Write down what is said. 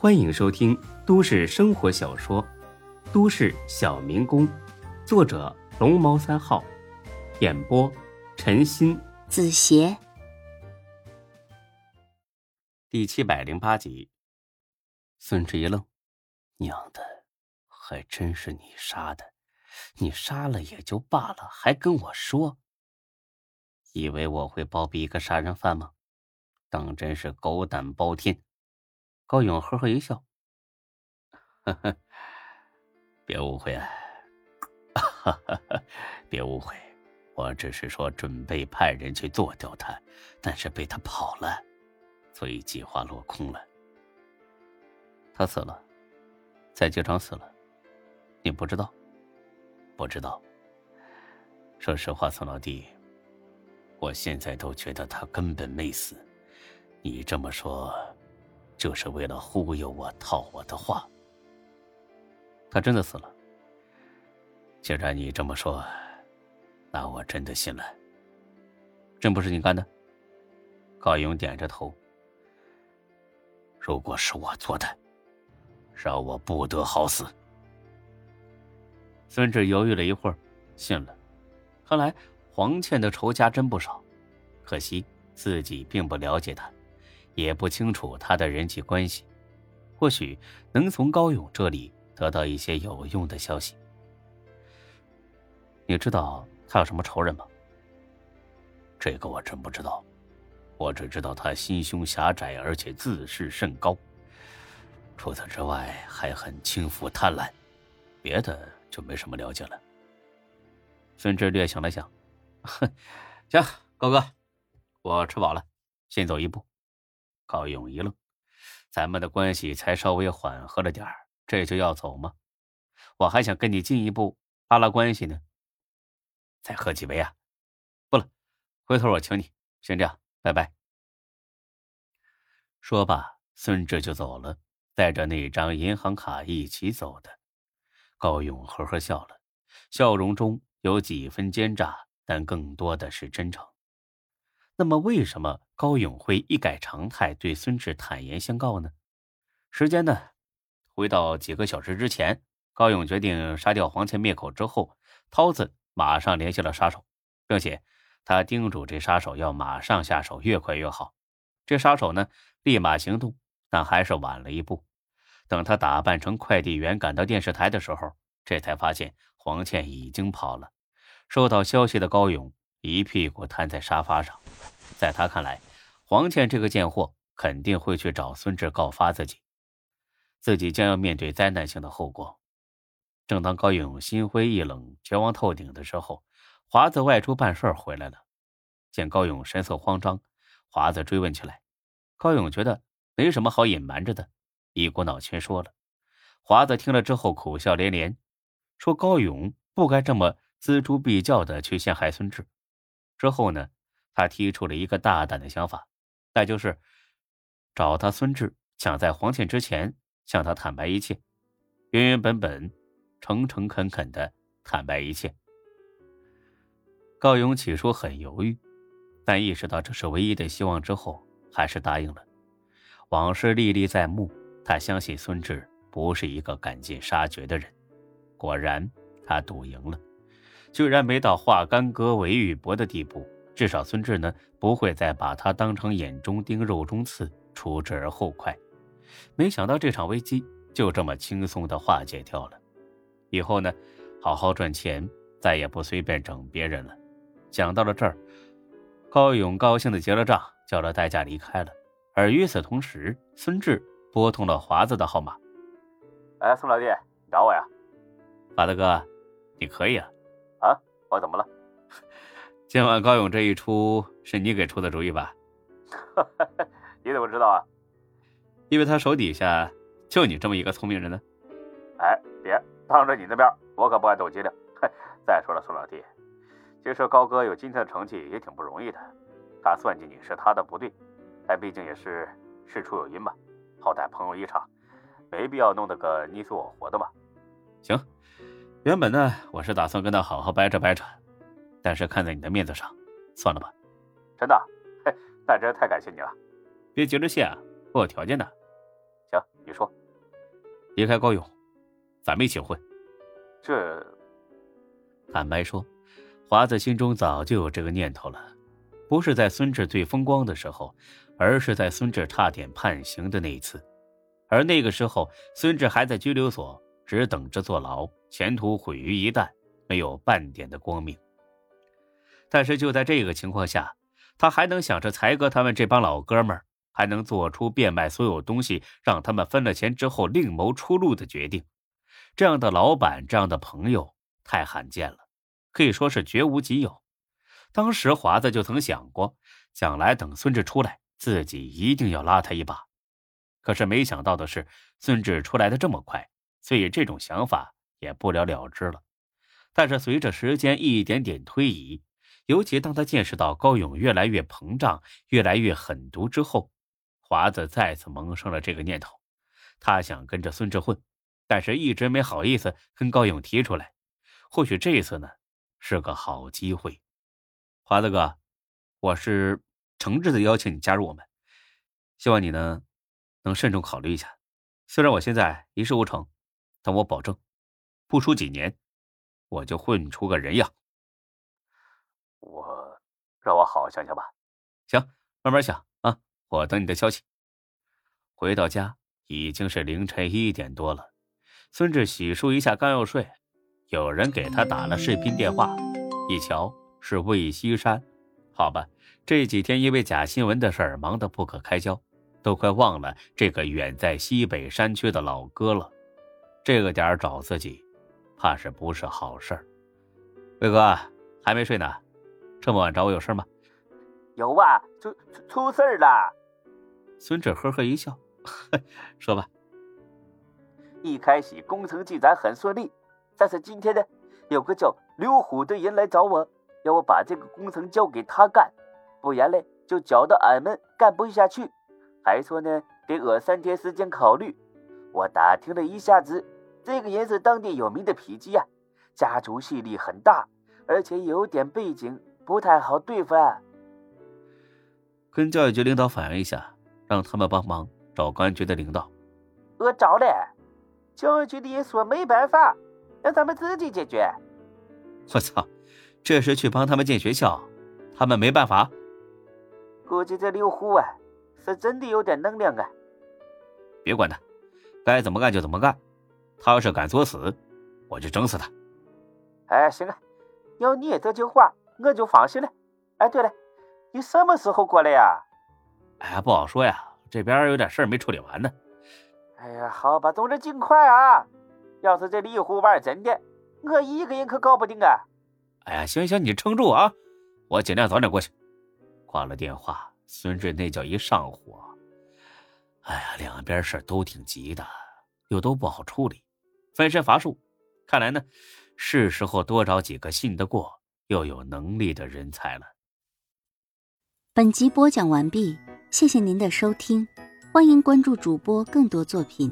欢迎收听都市生活小说《都市小民工》，作者龙猫三号，演播陈鑫、子邪，第七百零八集。孙志一愣：“娘的，还真是你杀的！你杀了也就罢了，还跟我说，以为我会包庇一个杀人犯吗？当真是狗胆包天！”高勇呵呵一笑，呵呵，别误会啊，哈哈，别误会，我只是说准备派人去做掉他，但是被他跑了，所以计划落空了。他死了，在机场死了，你不知道？不知道。说实话，宋老弟，我现在都觉得他根本没死。你这么说。就是为了忽悠我、套我的话，他真的死了。既然你这么说，那我真的信了。真不是你干的？高勇点着头。如果是我做的，让我不得好死。孙志犹豫了一会儿，信了。看来黄倩的仇家真不少，可惜自己并不了解他。也不清楚他的人际关系，或许能从高勇这里得到一些有用的消息。你知道他有什么仇人吗？这个我真不知道，我只知道他心胸狭窄，而且自视甚高。除此之外，还很轻浮贪婪，别的就没什么了解了。孙志略想了想，哼，行，高哥，我吃饱了，先走一步。高勇一愣，咱们的关系才稍微缓和了点儿，这就要走吗？我还想跟你进一步拉拉关系呢。再喝几杯啊？不了，回头我请你。先这样，拜拜。说罢，孙志就走了，带着那张银行卡一起走的。高勇呵呵笑了，笑容中有几分奸诈，但更多的是真诚。那么，为什么高勇会一改常态对孙志坦言相告呢？时间呢，回到几个小时之前，高勇决定杀掉黄倩灭口之后，涛子马上联系了杀手，并且他叮嘱这杀手要马上下手，越快越好。这杀手呢，立马行动，但还是晚了一步。等他打扮成快递员赶到电视台的时候，这才发现黄倩已经跑了。收到消息的高勇。一屁股瘫在沙发上，在他看来，黄倩这个贱货肯定会去找孙志告发自己，自己将要面对灾难性的后果。正当高勇心灰意冷、绝望透顶的时候，华子外出办事回来了，见高勇神色慌张，华子追问起来。高勇觉得没什么好隐瞒着的，一股脑全说了。华子听了之后苦笑连连，说高勇不该这么锱铢必较的去陷害孙志。之后呢，他提出了一个大胆的想法，那就是找他孙志，抢在黄倩之前向他坦白一切，原原本本、诚诚恳恳的坦白一切。高勇起初很犹豫，但意识到这是唯一的希望之后，还是答应了。往事历历在目，他相信孙志不是一个赶尽杀绝的人。果然，他赌赢了。居然没到化干戈为玉帛的地步，至少孙志呢不会再把他当成眼中钉、肉中刺，除之而后快。没想到这场危机就这么轻松的化解掉了。以后呢，好好赚钱，再也不随便整别人了。讲到了这儿，高勇高兴的结了账，叫了代驾离开了。而与此同时，孙志拨通了华子的号码：“哎，宋老弟，你找我呀？华子哥，你可以啊。”啊，我怎么了？今晚高勇这一出是你给出的主意吧？你怎么知道啊？因为他手底下就你这么一个聪明人呢。哎，别当着你的面，我可不敢抖机灵。再说了，宋老弟，其实高哥有今天的成绩也挺不容易的。他算计你是他的不对，但毕竟也是事出有因嘛。好歹朋友一场，没必要弄得个你死我活的嘛。行。原本呢，我是打算跟他好好掰扯掰扯，但是看在你的面子上，算了吧。真的？嘿，那真是太感谢你了。别急着谢啊，我有条件的。行，你说。离开高勇，咱们一起混。这，坦白说，华子心中早就有这个念头了，不是在孙志最风光的时候，而是在孙志差点判刑的那一次。而那个时候，孙志还在拘留所，只等着坐牢，前途毁于一旦，没有半点的光明。但是就在这个情况下，他还能想着才哥他们这帮老哥们儿。还能做出变卖所有东西，让他们分了钱之后另谋出路的决定，这样的老板，这样的朋友太罕见了，可以说是绝无仅有。当时华子就曾想过，将来等孙志出来，自己一定要拉他一把。可是没想到的是，孙志出来的这么快，所以这种想法也不了了之了。但是随着时间一点点推移，尤其当他见识到高勇越来越膨胀、越来越狠毒之后，华子再次萌生了这个念头，他想跟着孙志混，但是一直没好意思跟高勇提出来。或许这次呢是个好机会。华子哥，我是诚挚的邀请你加入我们，希望你呢能慎重考虑一下。虽然我现在一事无成，但我保证，不出几年，我就混出个人样。我让我好好想想吧。行，慢慢想啊。我等你的消息。回到家已经是凌晨一点多了，孙志洗漱一下刚要睡，有人给他打了视频电话，一瞧是魏西山。好吧，这几天因为假新闻的事儿忙得不可开交，都快忘了这个远在西北山区的老哥了。这个点儿找自己，怕是不是好事儿。魏哥还没睡呢，这么晚找我有事吗？有啊，出出出事儿了。孙志呵呵一笑，说吧。一开始工程进展很顺利，但是今天呢，有个叫刘虎的人来找我，要我把这个工程交给他干，不然呢就搅得俺们干不下去。还说呢给我三天时间考虑。我打听了一下子，这个人是当地有名的痞子呀，家族势力很大，而且有点背景，不太好对付。啊。跟教育局领导反映一下。让他们帮忙找公安局的领导。我找了，教育局的也说没办法，让咱们自己解决。我操，这是去帮他们建学校，他们没办法。估计这刘虎啊，是真的有点能量啊。别管他，该怎么干就怎么干。他要是敢作死，我就整死他。哎，行啊，要你这句话，我就放心了。哎，对了，你什么时候过来呀？哎，不好说呀，这边有点事儿没处理完呢。哎呀，好吧，总之尽快啊！要是这李虎玩真的，我一个人可搞不定啊！哎呀，行行，你撑住啊，我尽量早点过去。挂了电话，孙志那叫一上火。哎呀，两边事都挺急的，又都不好处理，分身乏术。看来呢，是时候多找几个信得过又有能力的人才了。本集播讲完毕。谢谢您的收听，欢迎关注主播更多作品。